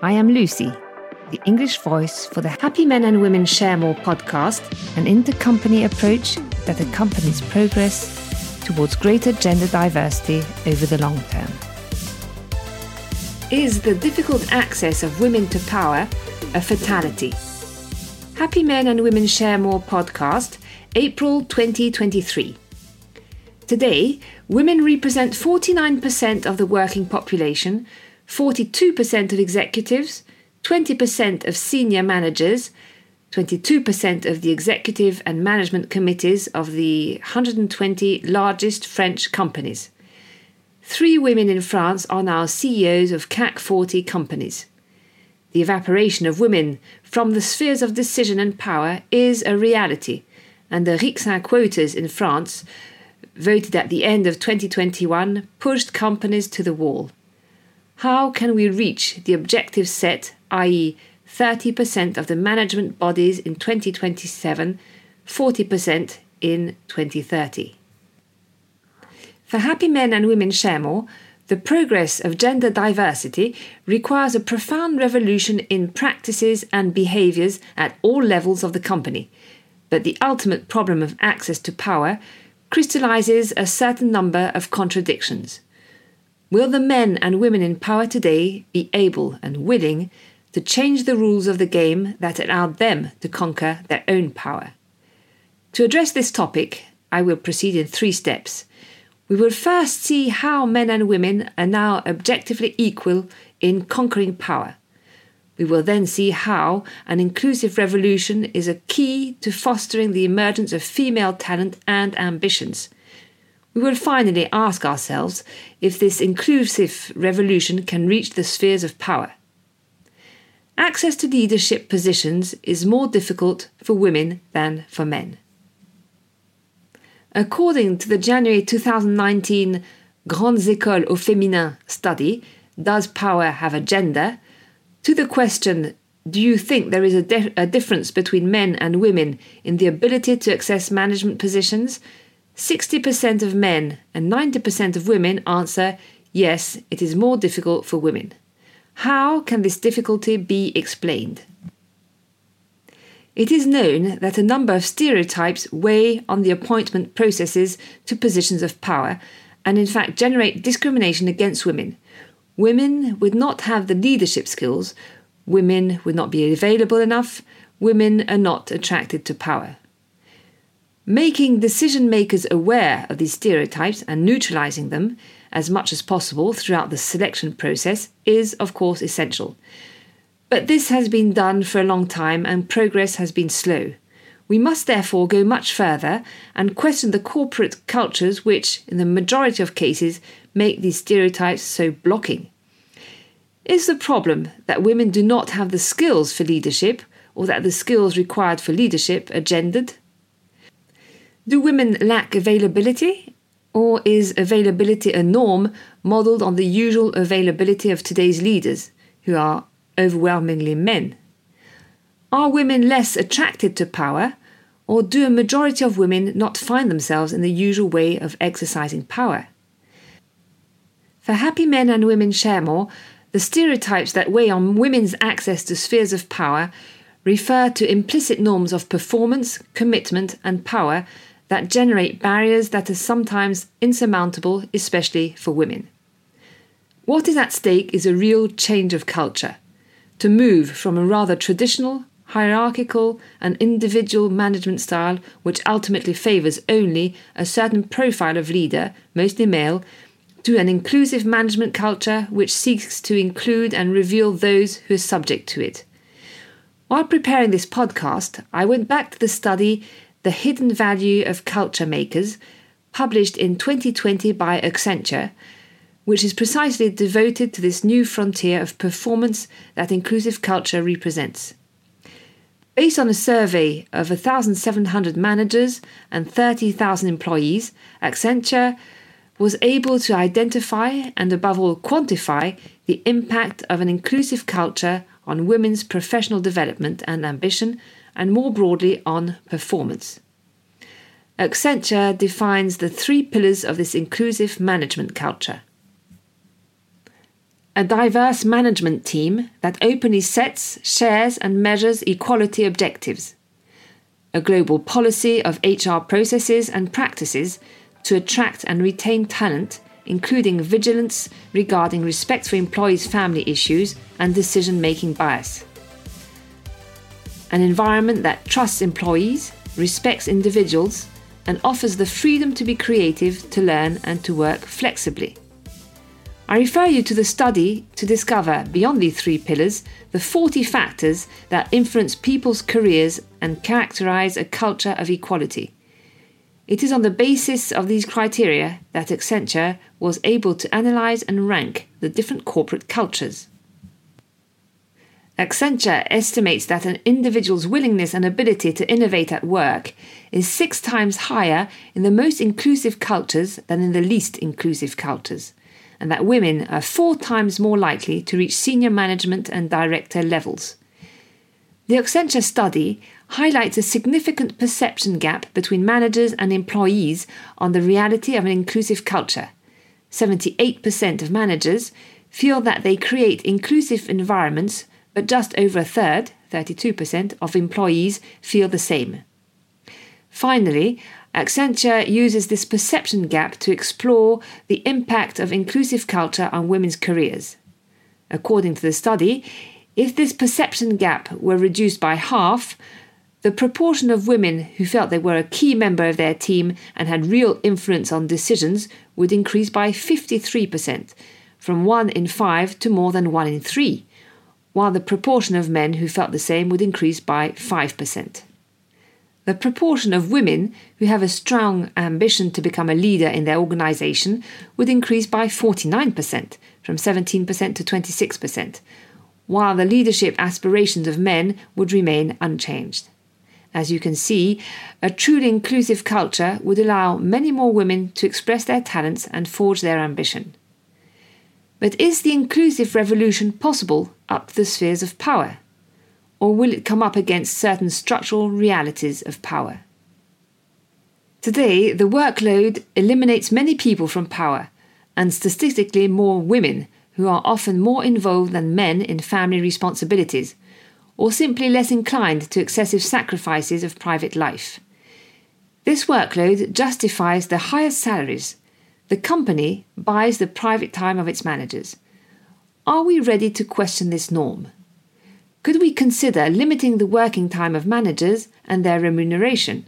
I am Lucy, the English voice for the Happy Men and Women Share More podcast, an intercompany approach that accompanies progress towards greater gender diversity over the long term. Is the difficult access of women to power a fatality? Happy Men and Women Share More podcast, April 2023. Today, women represent 49% of the working population 42% of executives, 20% of senior managers, 22% of the executive and management committees of the 120 largest French companies. Three women in France are now CEOs of CAC 40 companies. The evaporation of women from the spheres of decision and power is a reality, and the Rixain quotas in France, voted at the end of 2021, pushed companies to the wall how can we reach the objective set, i.e., 30% of the management bodies in 2027, 40% in 2030? For happy men and women share more, the progress of gender diversity requires a profound revolution in practices and behaviours at all levels of the company. But the ultimate problem of access to power crystallizes a certain number of contradictions. Will the men and women in power today be able and willing to change the rules of the game that allowed them to conquer their own power? To address this topic, I will proceed in three steps. We will first see how men and women are now objectively equal in conquering power. We will then see how an inclusive revolution is a key to fostering the emergence of female talent and ambitions we will finally ask ourselves if this inclusive revolution can reach the spheres of power. Access to leadership positions is more difficult for women than for men. According to the January 2019 Grandes Écoles au Féminin study, Does Power Have a Gender? to the question, Do you think there is a, de- a difference between men and women in the ability to access management positions? 60% of men and 90% of women answer yes, it is more difficult for women. How can this difficulty be explained? It is known that a number of stereotypes weigh on the appointment processes to positions of power and, in fact, generate discrimination against women. Women would not have the leadership skills, women would not be available enough, women are not attracted to power. Making decision makers aware of these stereotypes and neutralizing them as much as possible throughout the selection process is, of course, essential. But this has been done for a long time and progress has been slow. We must therefore go much further and question the corporate cultures which, in the majority of cases, make these stereotypes so blocking. Is the problem that women do not have the skills for leadership or that the skills required for leadership are gendered? Do women lack availability? Or is availability a norm modelled on the usual availability of today's leaders, who are overwhelmingly men? Are women less attracted to power, or do a majority of women not find themselves in the usual way of exercising power? For happy men and women share more, the stereotypes that weigh on women's access to spheres of power refer to implicit norms of performance, commitment, and power that generate barriers that are sometimes insurmountable, especially for women. What is at stake is a real change of culture to move from a rather traditional, hierarchical, and individual management style which ultimately favours only a certain profile of leader, mostly male, to an inclusive management culture which seeks to include and reveal those who are subject to it. While preparing this podcast, I went back to the study the Hidden Value of Culture Makers, published in 2020 by Accenture, which is precisely devoted to this new frontier of performance that inclusive culture represents. Based on a survey of 1,700 managers and 30,000 employees, Accenture was able to identify and, above all, quantify the impact of an inclusive culture on women's professional development and ambition and more broadly on performance. Accenture defines the three pillars of this inclusive management culture a diverse management team that openly sets, shares, and measures equality objectives, a global policy of HR processes and practices to attract and retain talent, including vigilance regarding respect for employees' family issues and decision making bias. An environment that trusts employees, respects individuals, and offers the freedom to be creative, to learn, and to work flexibly. I refer you to the study to discover, beyond these three pillars, the 40 factors that influence people's careers and characterize a culture of equality. It is on the basis of these criteria that Accenture was able to analyze and rank the different corporate cultures. Accenture estimates that an individual's willingness and ability to innovate at work is six times higher in the most inclusive cultures than in the least inclusive cultures and that women are four times more likely to reach senior management and director levels. The Accenture study highlights a significant perception gap between managers and employees on the reality of an inclusive culture. 78% of managers feel that they create inclusive environments, but just over a third, 32%, of employees feel the same. Finally, Accenture uses this perception gap to explore the impact of inclusive culture on women's careers. According to the study, if this perception gap were reduced by half, the proportion of women who felt they were a key member of their team and had real influence on decisions would increase by 53%, from 1 in 5 to more than 1 in 3, while the proportion of men who felt the same would increase by 5% the proportion of women who have a strong ambition to become a leader in their organization would increase by 49%, from 17% to 26%, while the leadership aspirations of men would remain unchanged. As you can see, a truly inclusive culture would allow many more women to express their talents and forge their ambition. But is the inclusive revolution possible up the spheres of power? or will it come up against certain structural realities of power? Today, the workload eliminates many people from power, and statistically more women, who are often more involved than men in family responsibilities, or simply less inclined to excessive sacrifices of private life. This workload justifies the highest salaries. The company buys the private time of its managers. Are we ready to question this norm? Could we consider limiting the working time of managers and their remuneration?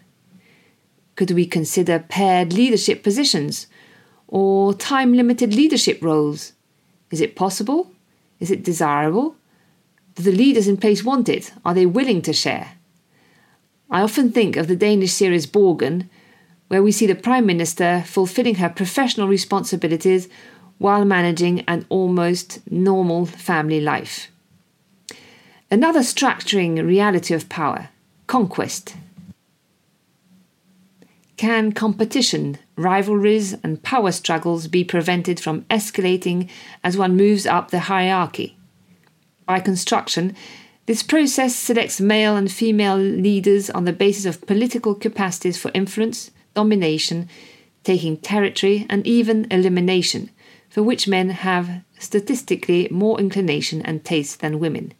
Could we consider paired leadership positions or time limited leadership roles? Is it possible? Is it desirable? Do the leaders in place want it? Are they willing to share? I often think of the Danish series Borgen, where we see the Prime Minister fulfilling her professional responsibilities while managing an almost normal family life. Another structuring reality of power conquest. Can competition, rivalries, and power struggles be prevented from escalating as one moves up the hierarchy? By construction, this process selects male and female leaders on the basis of political capacities for influence, domination, taking territory, and even elimination, for which men have statistically more inclination and taste than women.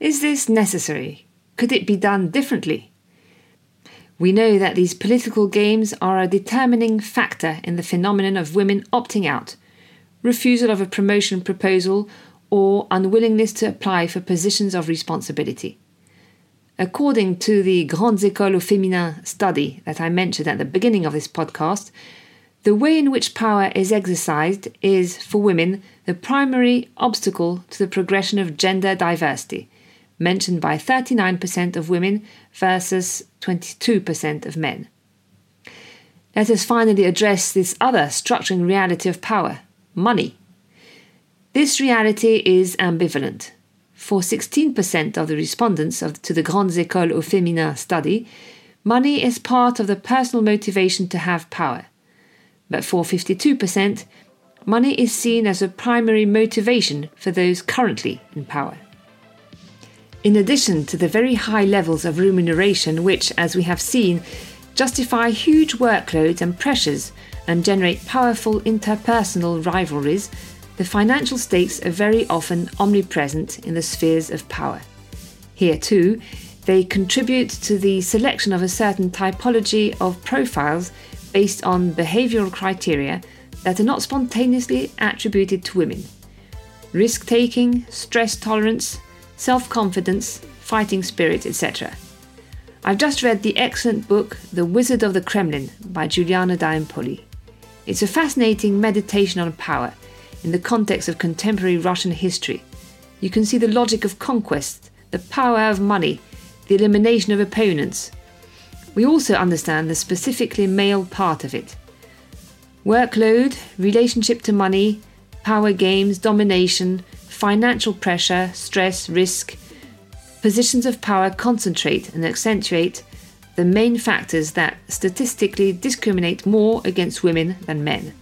Is this necessary? Could it be done differently? We know that these political games are a determining factor in the phenomenon of women opting out, refusal of a promotion proposal, or unwillingness to apply for positions of responsibility. According to the Grandes Écoles au Féminin study that I mentioned at the beginning of this podcast, the way in which power is exercised is, for women, the primary obstacle to the progression of gender diversity mentioned by 39% of women versus 22% of men. Let us finally address this other structuring reality of power money. This reality is ambivalent. For 16% of the respondents of, to the Grandes Écoles au Féminin study, money is part of the personal motivation to have power. But for 52%, money is seen as a primary motivation for those currently in power. In addition to the very high levels of remuneration, which, as we have seen, justify huge workloads and pressures and generate powerful interpersonal rivalries, the financial stakes are very often omnipresent in the spheres of power. Here, too, they contribute to the selection of a certain typology of profiles based on behavioral criteria that are not spontaneously attributed to women risk taking, stress tolerance, self confidence, fighting spirit, etc. I've just read the excellent book The Wizard of the Kremlin by Giuliano da Empoli. It's a fascinating meditation on power in the context of contemporary Russian history. You can see the logic of conquest, the power of money, the elimination of opponents. We also understand the specifically male part of it. Workload, relationship to money, power games, domination, financial pressure, stress, risk. Positions of power concentrate and accentuate the main factors that statistically discriminate more against women than men.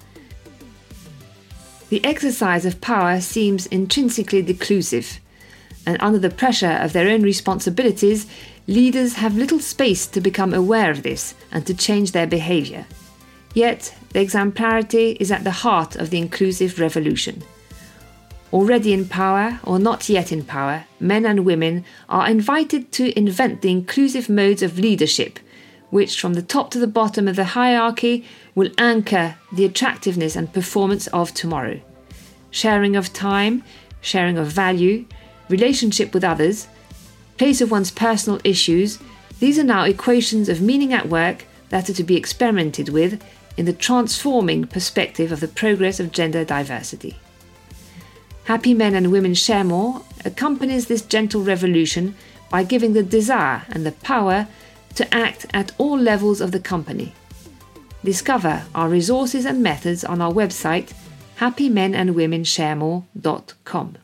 The exercise of power seems intrinsically declusive, and under the pressure of their own responsibilities, leaders have little space to become aware of this and to change their behaviour. Yet, the exemplarity is at the heart of the inclusive revolution. Already in power, or not yet in power, men and women are invited to invent the inclusive modes of leadership, which from the top to the bottom of the hierarchy will anchor the attractiveness and performance of tomorrow. Sharing of time, sharing of value, relationship with others, place of one's personal issues, these are now equations of meaning at work that are to be experimented with in the transforming perspective of the progress of gender diversity. Happy Men and Women Share More accompanies this gentle revolution by giving the desire and the power to act at all levels of the company. Discover our resources and methods on our website happymenandwomensharemore.com.